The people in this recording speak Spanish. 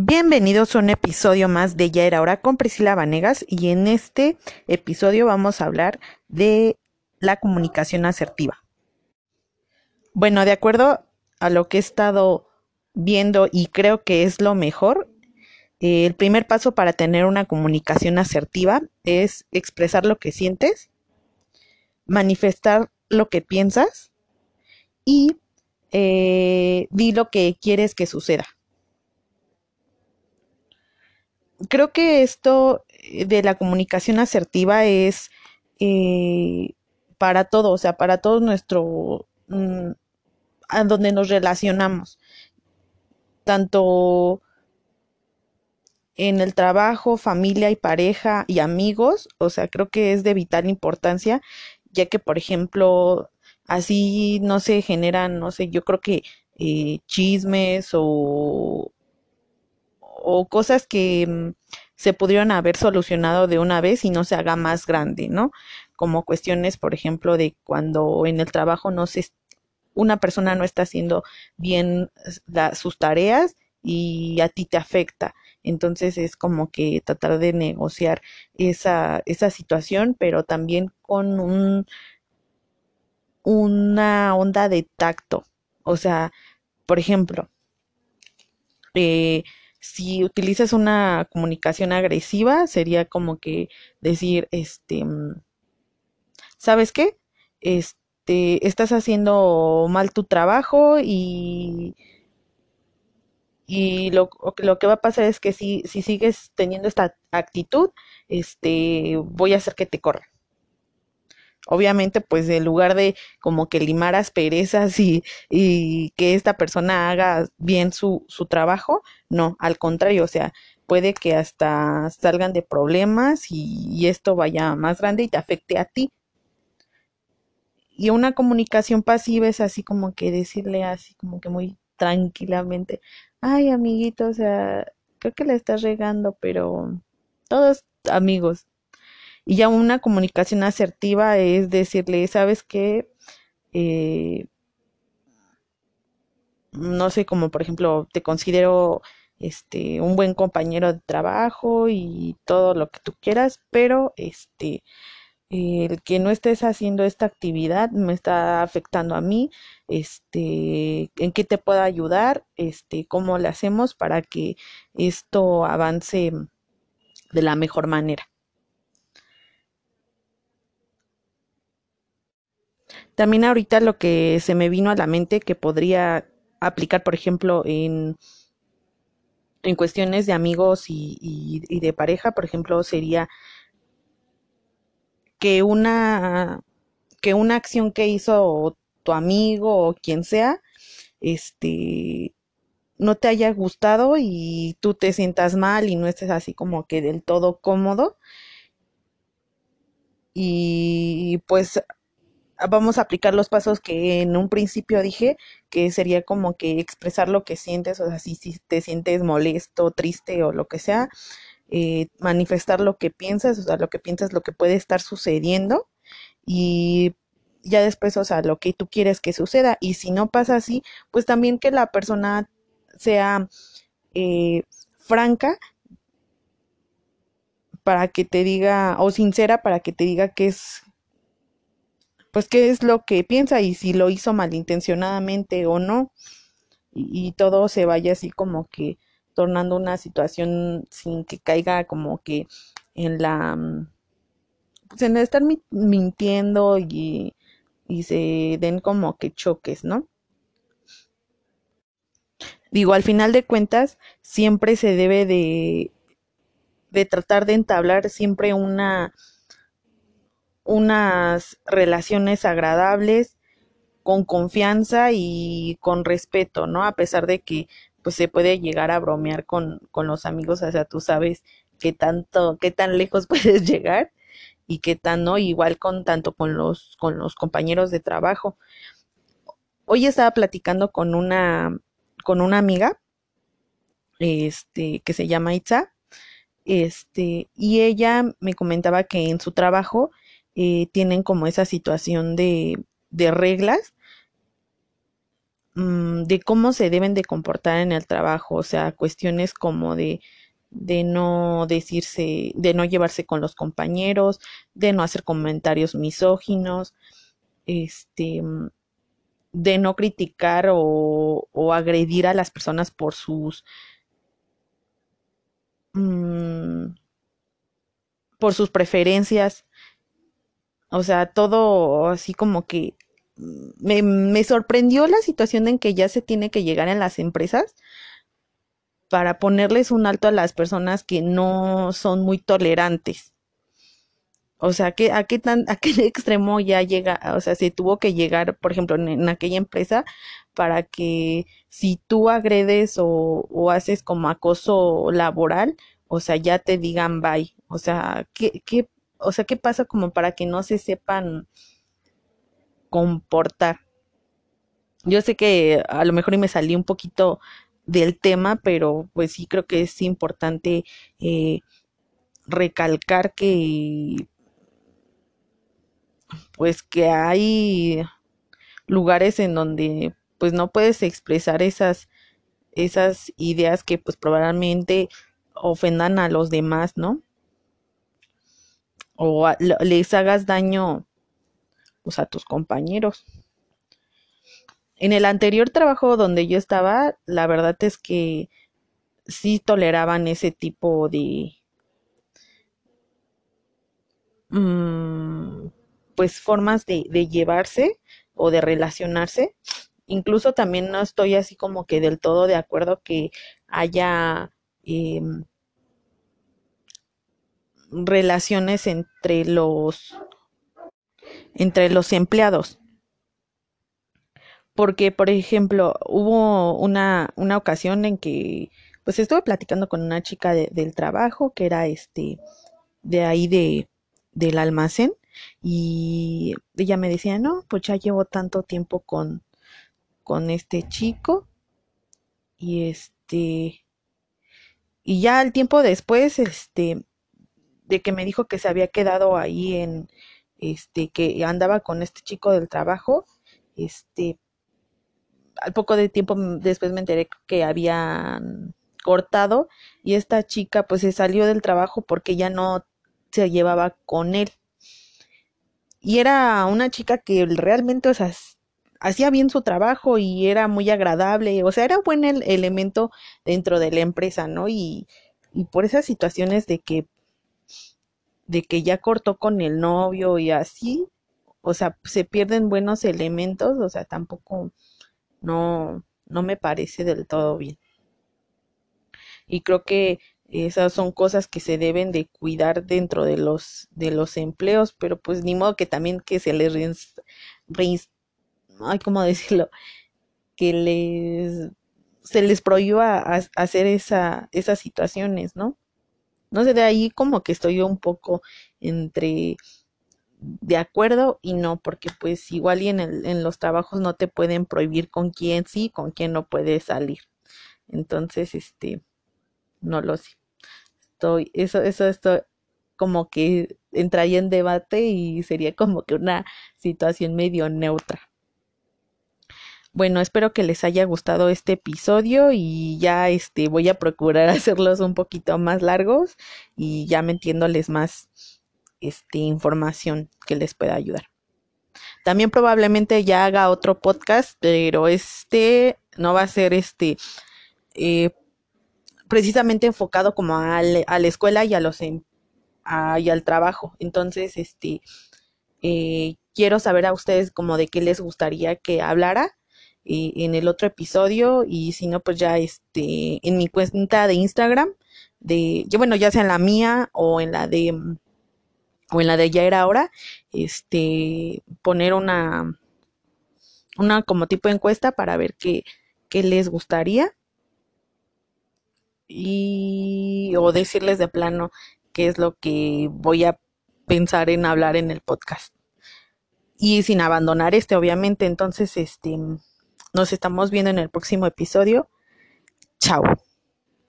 Bienvenidos a un episodio más de Ya era hora con Priscila Vanegas y en este episodio vamos a hablar de la comunicación asertiva. Bueno, de acuerdo a lo que he estado viendo y creo que es lo mejor, eh, el primer paso para tener una comunicación asertiva es expresar lo que sientes, manifestar lo que piensas y eh, di lo que quieres que suceda creo que esto eh, de la comunicación asertiva es eh, para todo, o sea, para todo nuestro, mm, a donde nos relacionamos, tanto en el trabajo, familia y pareja y amigos, o sea, creo que es de vital importancia, ya que, por ejemplo, así no se generan, no sé, yo creo que eh, chismes o o cosas que mm, se pudieron haber solucionado de una vez y no se haga más grande, ¿no? Como cuestiones, por ejemplo, de cuando en el trabajo no se una persona no está haciendo bien sus tareas y a ti te afecta. Entonces es como que tratar de negociar esa, esa situación, pero también con un, una onda de tacto. O sea, por ejemplo, eh, si utilizas una comunicación agresiva, sería como que decir, este, mm, ¿sabes qué? Este, estás haciendo mal tu trabajo y, y lo, lo que va a pasar es que si, si sigues teniendo esta actitud, este, voy a hacer que te corra. Obviamente, pues en lugar de como que limar asperezas y, y que esta persona haga bien su, su trabajo, no, al contrario, o sea, puede que hasta salgan de problemas y, y esto vaya más grande y te afecte a ti. Y una comunicación pasiva es así como que decirle así como que muy tranquilamente, ay amiguito, o sea, creo que le estás regando, pero todos amigos, y ya una comunicación asertiva es decirle, ¿sabes qué? Eh, no sé, como por ejemplo, te considero este un buen compañero de trabajo y todo lo que tú quieras, pero este el que no estés haciendo esta actividad me está afectando a mí, este, en qué te puedo ayudar, este, cómo le hacemos para que esto avance de la mejor manera. También ahorita lo que se me vino a la mente que podría aplicar, por ejemplo, en, en cuestiones de amigos y, y, de pareja, por ejemplo, sería que una, que una acción que hizo tu amigo o quien sea, este, no te haya gustado y tú te sientas mal y no estés así como que del todo cómodo. Y pues vamos a aplicar los pasos que en un principio dije, que sería como que expresar lo que sientes, o sea, si, te sientes molesto, triste o lo que sea, eh, manifestar lo que piensas, o sea, lo que piensas, lo que puede estar sucediendo y ya después, o sea, lo que tú quieres que suceda. Y si no pasa así, pues también que la persona sea eh, franca para que te diga, o sincera para que te diga qué es pues qué es lo que piensa y si lo hizo malintencionadamente o no y, todo se vaya así como que tornando una situación sin que caiga como que en la mm, pues en estar mintiendo y, y se den como que choques, ¿no? Digo, al final de cuentas, siempre se debe de, de tratar de entablar siempre una unas relaciones agradables, con confianza y con respeto, ¿no? A pesar de que pues se puede llegar a bromear con, con los amigos, o sea, tú sabes qué tanto, qué tan lejos puedes llegar y qué tan no, igual con tanto con los, con los compañeros de trabajo. Hoy estaba platicando con una, con una amiga, este, que se llama Itza, este, y ella me comentaba que en su trabajo eh, tienen como esa situación de, reglas mm, de cómo se deben de comportar en el trabajo, o sea, cuestiones como de de no decirse, de no llevarse con los compañeros, de no hacer comentarios misóginos, este, de no criticar o, o agredir a las personas por sus mm, por sus preferencias. O sea, todo así como que me, me sorprendió la situación en que ya se tiene que llegar en las empresas para ponerles un alto a las personas que no son muy tolerantes. O sea, ¿qué, a, qué tan, ¿a qué extremo ya llega? O sea, se tuvo que llegar, por ejemplo, en, aquella empresa para que si tú agredes o, o, haces como acoso laboral, o sea, ya te digan bye. O sea, ¿qué, qué, o sea, ¿qué pasa como para que no se sepan comportar? Yo sé que a lo mejor me salí un poquito del tema, pero pues sí creo que es importante eh, recalcar que pues que hay lugares en donde pues no puedes expresar esas esas ideas que pues probablemente ofendan a los demás, ¿no? O les hagas daño pues a tus compañeros. En el anterior trabajo donde yo estaba, la verdad es que sí toleraban ese tipo de mm, pues formas de, llevarse o de relacionarse. Incluso también no estoy así como que del todo de acuerdo que haya em, relaciones entre los entre los empleados. Porque, por ejemplo, hubo una, una ocasión en que, pues estuve platicando con una chica del trabajo que era este, de ahí de, del almacén, y ella me decía, no, pues ya llevo tanto tiempo con, con este chico, y este, y ya al tiempo después, este, de que me dijo que se había quedado ahí en, este, que andaba con este chico del trabajo, este, al poco de tiempo después me enteré que habían cortado y esta chica pues se salió del trabajo porque ya no se llevaba con él. Y era una chica que realmente, o sea, hacía bien su trabajo y era muy agradable, o sea, era buen el elemento dentro de la empresa, ¿no? Y, y por esas situaciones de que de que ya cortó con el novio y así, o sea, se pierden buenos elementos, o sea, tampoco no, no me parece del todo bien. Y creo que esas son cosas que se deben de cuidar dentro de los de los empleos, pero pues ni modo que también que se les ay, ¿cómo decirlo? que les se les prohíba hacer esa, esas situaciones, ¿no? No sé, de ahí como que estoy un poco entre de acuerdo y no, porque pues igual y en, el, en los trabajos no te pueden prohibir con quién sí, con quién no puedes salir. Entonces, este, no lo sé. Estoy, eso, eso esto como que entraría en debate y sería como que una situación medio neutra. Bueno, espero que les haya gustado este episodio y ya este voy a procurar hacerlos un poquito más largos y ya metiéndoles más este, información que les pueda ayudar. También probablemente ya haga otro podcast, pero este no va a ser este eh, precisamente enfocado como a, la escuela y a los y al trabajo. Entonces, este eh, quiero saber a ustedes como de qué les gustaría que hablara eh, en el otro episodio y si no pues ya este en mi cuenta de Instagram de bueno ya sea en la mía o en la de o en la de ya era ahora, este, poner una, una como tipo de encuesta para ver qué, qué les gustaría y o decirles de plano qué es lo que voy a pensar en hablar en el podcast. Y sin abandonar este, obviamente, entonces, este, nos estamos viendo en el próximo episodio. Chao.